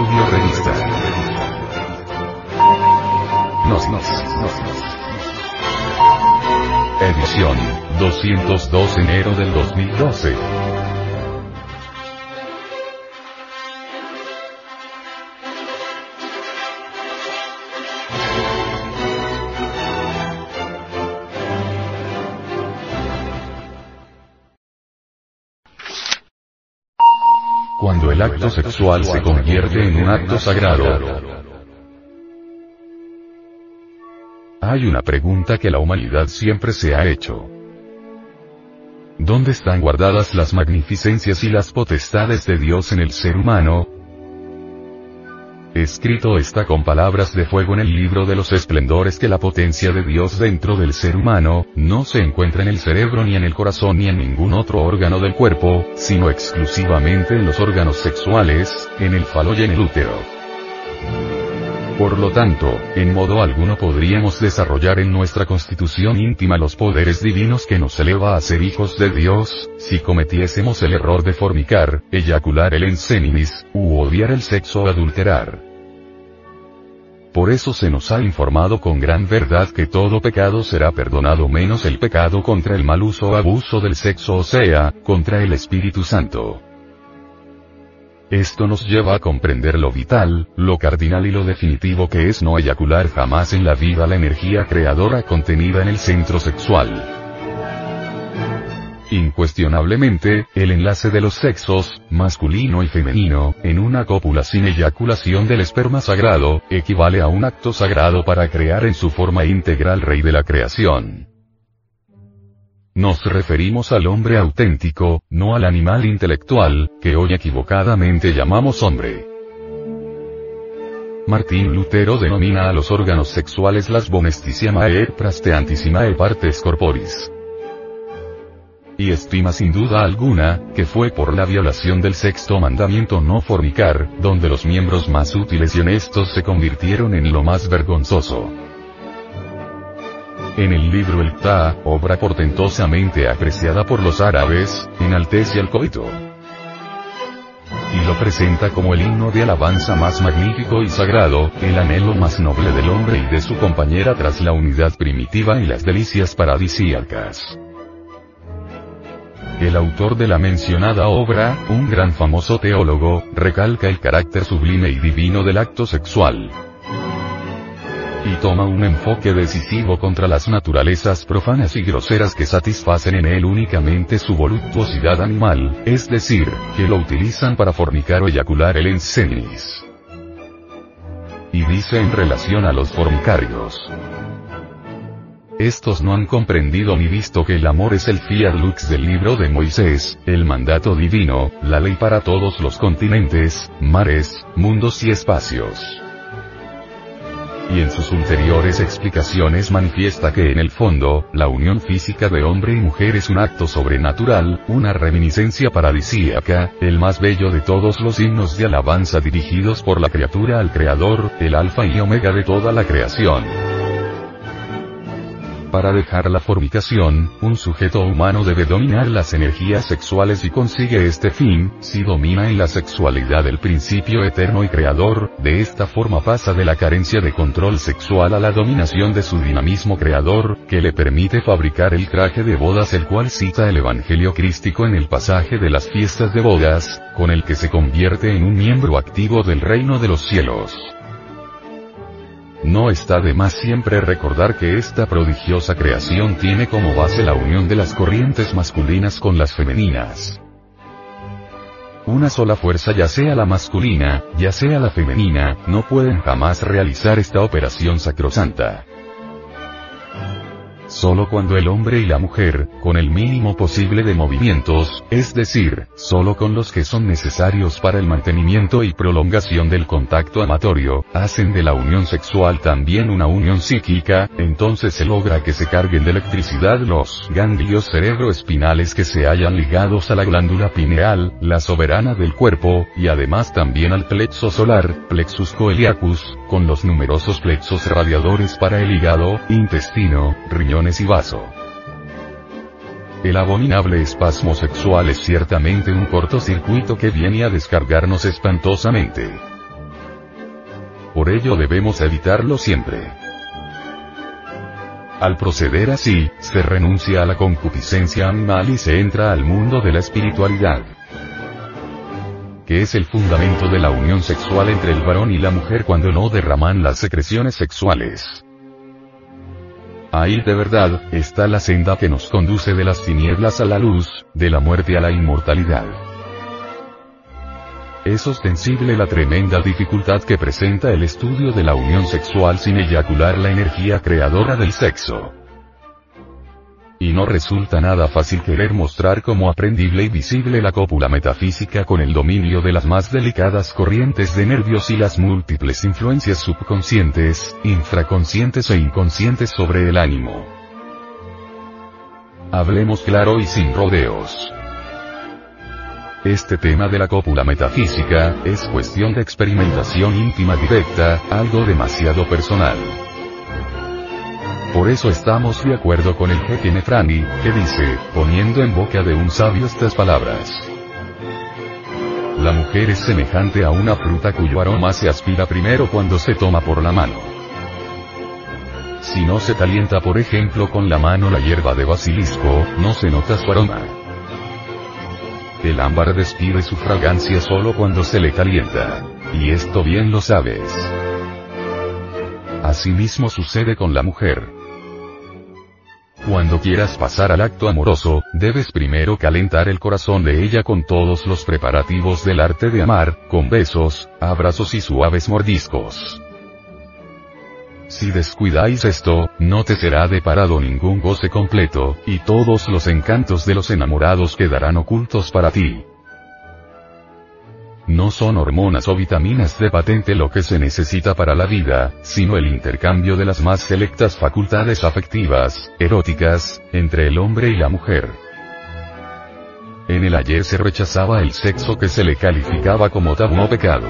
Audio Revista. Nos, nos, nos, nos. Edición 202 enero del 2012. El acto sexual se convierte en un acto sagrado, hay una pregunta que la humanidad siempre se ha hecho. ¿Dónde están guardadas las magnificencias y las potestades de Dios en el ser humano? Escrito está con palabras de fuego en el libro de los esplendores que la potencia de Dios dentro del ser humano, no se encuentra en el cerebro ni en el corazón ni en ningún otro órgano del cuerpo, sino exclusivamente en los órganos sexuales, en el falo y en el útero. Por lo tanto, en modo alguno podríamos desarrollar en nuestra constitución íntima los poderes divinos que nos eleva a ser hijos de Dios, si cometiésemos el error de fornicar, eyacular el enseninis, u odiar el sexo o adulterar. Por eso se nos ha informado con gran verdad que todo pecado será perdonado menos el pecado contra el mal uso o abuso del sexo o sea, contra el Espíritu Santo. Esto nos lleva a comprender lo vital, lo cardinal y lo definitivo que es no eyacular jamás en la vida la energía creadora contenida en el centro sexual. Incuestionablemente, el enlace de los sexos, masculino y femenino, en una cópula sin eyaculación del esperma sagrado, equivale a un acto sagrado para crear en su forma integral rey de la creación. Nos referimos al hombre auténtico, no al animal intelectual, que hoy equivocadamente llamamos hombre. Martín Lutero denomina a los órganos sexuales las bonesticiamae prasteantissima partes corporis. Y estima sin duda alguna, que fue por la violación del sexto mandamiento no fornicar, donde los miembros más útiles y honestos se convirtieron en lo más vergonzoso. En el libro El Ta, obra portentosamente apreciada por los árabes, enaltece al coito. Y lo presenta como el himno de alabanza más magnífico y sagrado, el anhelo más noble del hombre y de su compañera tras la unidad primitiva y las delicias paradisíacas. El autor de la mencionada obra, un gran famoso teólogo, recalca el carácter sublime y divino del acto sexual y toma un enfoque decisivo contra las naturalezas profanas y groseras que satisfacen en él únicamente su voluptuosidad animal, es decir, que lo utilizan para fornicar o eyacular el ensenis. Y dice en relación a los fornicarios. Estos no han comprendido ni visto que el amor es el fiat lux del libro de Moisés, el mandato divino, la ley para todos los continentes, mares, mundos y espacios y en sus ulteriores explicaciones manifiesta que en el fondo, la unión física de hombre y mujer es un acto sobrenatural, una reminiscencia paradisíaca, el más bello de todos los himnos de alabanza dirigidos por la criatura al Creador, el alfa y omega de toda la creación. Para dejar la fornicación, un sujeto humano debe dominar las energías sexuales y consigue este fin, si domina en la sexualidad el principio eterno y creador, de esta forma pasa de la carencia de control sexual a la dominación de su dinamismo creador, que le permite fabricar el traje de bodas el cual cita el Evangelio crístico en el pasaje de las fiestas de bodas, con el que se convierte en un miembro activo del reino de los cielos. No está de más siempre recordar que esta prodigiosa creación tiene como base la unión de las corrientes masculinas con las femeninas. Una sola fuerza ya sea la masculina, ya sea la femenina, no pueden jamás realizar esta operación sacrosanta. Solo cuando el hombre y la mujer, con el mínimo posible de movimientos, es decir, solo con los que son necesarios para el mantenimiento y prolongación del contacto amatorio, hacen de la unión sexual también una unión psíquica, entonces se logra que se carguen de electricidad los ganglios cerebroespinales que se hallan ligados a la glándula pineal, la soberana del cuerpo, y además también al plexo solar, plexus coeliacus, con los numerosos plexos radiadores para el hígado, intestino, riñón y vaso. El abominable espasmo sexual es ciertamente un cortocircuito que viene a descargarnos espantosamente. por ello debemos evitarlo siempre. Al proceder así, se renuncia a la concupiscencia animal y se entra al mundo de la espiritualidad que es el fundamento de la unión sexual entre el varón y la mujer cuando no derraman las secreciones sexuales. Ahí de verdad, está la senda que nos conduce de las tinieblas a la luz, de la muerte a la inmortalidad. Es ostensible la tremenda dificultad que presenta el estudio de la unión sexual sin eyacular la energía creadora del sexo. Y no resulta nada fácil querer mostrar como aprendible y visible la cópula metafísica con el dominio de las más delicadas corrientes de nervios y las múltiples influencias subconscientes, infraconscientes e inconscientes sobre el ánimo. Hablemos claro y sin rodeos. Este tema de la cópula metafísica, es cuestión de experimentación íntima directa, algo demasiado personal. Por eso estamos de acuerdo con el jefe Nefrani, que dice, poniendo en boca de un sabio estas palabras. La mujer es semejante a una fruta cuyo aroma se aspira primero cuando se toma por la mano. Si no se calienta por ejemplo con la mano la hierba de basilisco, no se nota su aroma. El ámbar despide su fragancia solo cuando se le calienta. Y esto bien lo sabes. Asimismo sucede con la mujer. Cuando quieras pasar al acto amoroso, debes primero calentar el corazón de ella con todos los preparativos del arte de amar, con besos, abrazos y suaves mordiscos. Si descuidáis esto, no te será deparado ningún goce completo, y todos los encantos de los enamorados quedarán ocultos para ti. No son hormonas o vitaminas de patente lo que se necesita para la vida, sino el intercambio de las más selectas facultades afectivas, eróticas, entre el hombre y la mujer. En el ayer se rechazaba el sexo que se le calificaba como tabú o pecado.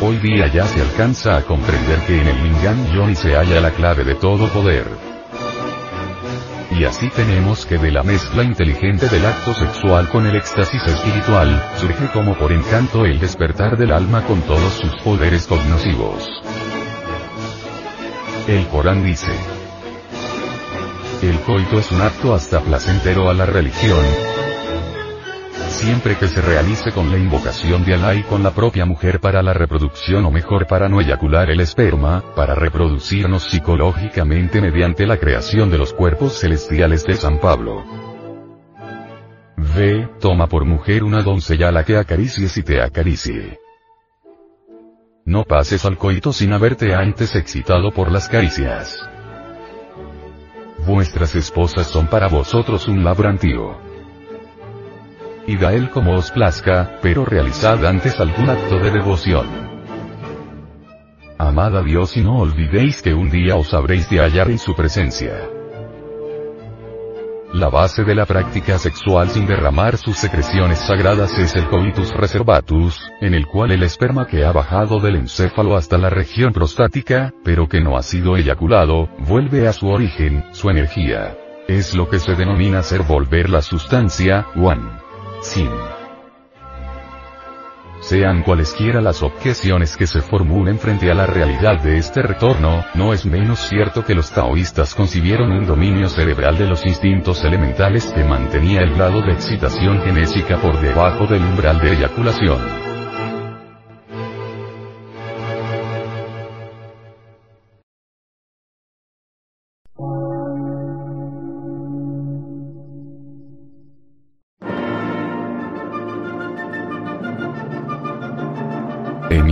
Hoy día ya se alcanza a comprender que en el Lingam Yoni se halla la clave de todo poder. Y así tenemos que de la mezcla inteligente del acto sexual con el éxtasis espiritual, surge como por encanto el despertar del alma con todos sus poderes cognoscivos. El Corán dice, el coito es un acto hasta placentero a la religión, siempre que se realice con la invocación de Alá y con la propia mujer para la reproducción o mejor para no eyacular el esperma, para reproducirnos psicológicamente mediante la creación de los cuerpos celestiales de San Pablo. Ve, toma por mujer una doncella a la que acaricies y te acaricie. No pases al coito sin haberte antes excitado por las caricias. Vuestras esposas son para vosotros un labrantío y da él como os plazca, pero realizad antes algún acto de devoción. Amad a Dios y no olvidéis que un día os habréis de hallar en su presencia. La base de la práctica sexual sin derramar sus secreciones sagradas es el coitus reservatus, en el cual el esperma que ha bajado del encéfalo hasta la región prostática, pero que no ha sido eyaculado, vuelve a su origen, su energía. Es lo que se denomina ser volver la sustancia, one. Sean cualesquiera las objeciones que se formulen frente a la realidad de este retorno, no es menos cierto que los taoístas concibieron un dominio cerebral de los instintos elementales que mantenía el grado de excitación genésica por debajo del umbral de eyaculación.